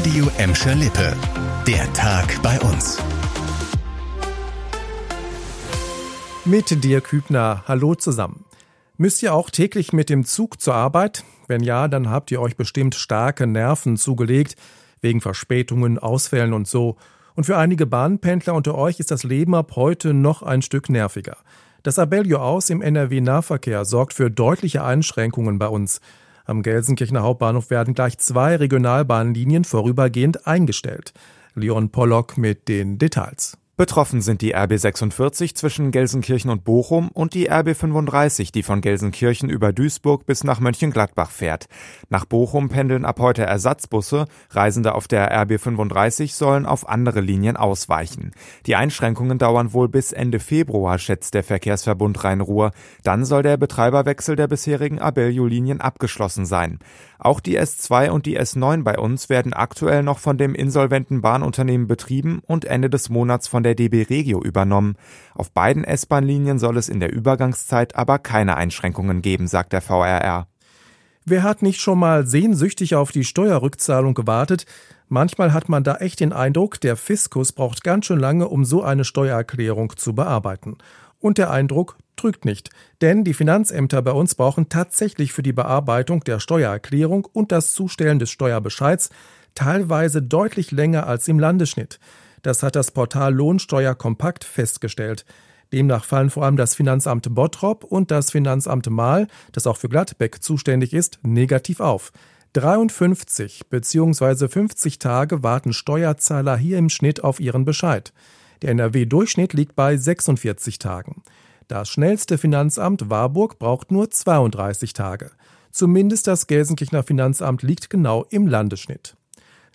Radio Emscher Lippe. Der Tag bei uns. Mit dir Kübner. Hallo zusammen. Müsst ihr auch täglich mit dem Zug zur Arbeit? Wenn ja, dann habt ihr euch bestimmt starke Nerven zugelegt, wegen Verspätungen, Ausfällen und so. Und für einige Bahnpendler unter euch ist das Leben ab heute noch ein Stück nerviger. Das Abellio aus im NRW-Nahverkehr sorgt für deutliche Einschränkungen bei uns. Am Gelsenkirchener Hauptbahnhof werden gleich zwei Regionalbahnlinien vorübergehend eingestellt. Leon Pollock mit den Details. Betroffen sind die RB 46 zwischen Gelsenkirchen und Bochum und die RB 35, die von Gelsenkirchen über Duisburg bis nach Mönchengladbach fährt. Nach Bochum pendeln ab heute Ersatzbusse. Reisende auf der RB 35 sollen auf andere Linien ausweichen. Die Einschränkungen dauern wohl bis Ende Februar, schätzt der Verkehrsverbund Rhein-Ruhr. Dann soll der Betreiberwechsel der bisherigen Abellio-Linien abgeschlossen sein. Auch die S2 und die S9 bei uns werden aktuell noch von dem insolventen Bahnunternehmen betrieben und Ende des Monats von der DB Regio übernommen. Auf beiden S-Bahn-Linien soll es in der Übergangszeit aber keine Einschränkungen geben, sagt der VRR. Wer hat nicht schon mal sehnsüchtig auf die Steuerrückzahlung gewartet? Manchmal hat man da echt den Eindruck, der Fiskus braucht ganz schön lange, um so eine Steuererklärung zu bearbeiten. Und der Eindruck trügt nicht, denn die Finanzämter bei uns brauchen tatsächlich für die Bearbeitung der Steuererklärung und das Zustellen des Steuerbescheids teilweise deutlich länger als im Landesschnitt. Das hat das Portal Lohnsteuer Kompakt festgestellt. Demnach fallen vor allem das Finanzamt Bottrop und das Finanzamt Mahl, das auch für Gladbeck zuständig ist, negativ auf. 53 bzw. 50 Tage warten Steuerzahler hier im Schnitt auf ihren Bescheid. Der NRW-Durchschnitt liegt bei 46 Tagen. Das schnellste Finanzamt Warburg braucht nur 32 Tage. Zumindest das Gelsenkirchener Finanzamt liegt genau im Landesschnitt.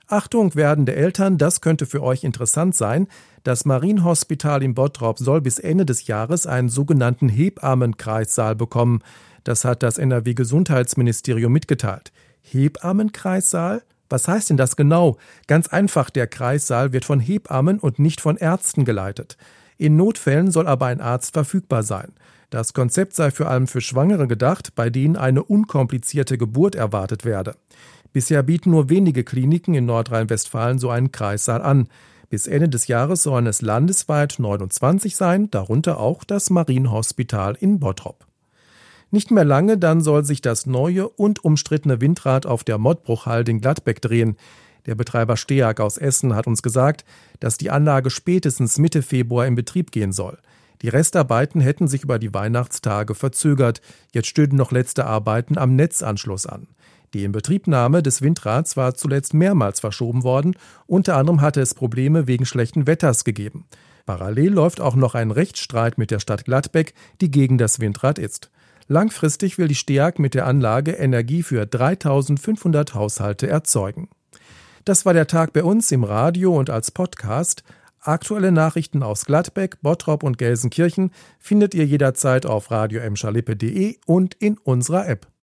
Achtung, werdende Eltern, das könnte für euch interessant sein. Das Marienhospital in Bottrop soll bis Ende des Jahres einen sogenannten Hebammenkreissaal bekommen. Das hat das NRW-Gesundheitsministerium mitgeteilt. Hebammenkreissaal? Was heißt denn das genau? Ganz einfach, der Kreissaal wird von Hebammen und nicht von Ärzten geleitet. In Notfällen soll aber ein Arzt verfügbar sein. Das Konzept sei vor allem für Schwangere gedacht, bei denen eine unkomplizierte Geburt erwartet werde. Bisher bieten nur wenige Kliniken in Nordrhein-Westfalen so einen Kreissaal an. Bis Ende des Jahres sollen es landesweit 29 sein, darunter auch das Marienhospital in Bottrop. Nicht mehr lange, dann soll sich das neue und umstrittene Windrad auf der Mottbruchhalde in Gladbeck drehen. Der Betreiber Steag aus Essen hat uns gesagt, dass die Anlage spätestens Mitte Februar in Betrieb gehen soll. Die Restarbeiten hätten sich über die Weihnachtstage verzögert. Jetzt stünden noch letzte Arbeiten am Netzanschluss an. Die Inbetriebnahme des Windrads war zuletzt mehrmals verschoben worden. Unter anderem hatte es Probleme wegen schlechten Wetters gegeben. Parallel läuft auch noch ein Rechtsstreit mit der Stadt Gladbeck, die gegen das Windrad ist. Langfristig will die STEAG mit der Anlage Energie für 3500 Haushalte erzeugen. Das war der Tag bei uns im Radio und als Podcast. Aktuelle Nachrichten aus Gladbeck, Bottrop und Gelsenkirchen findet ihr jederzeit auf radio und in unserer App.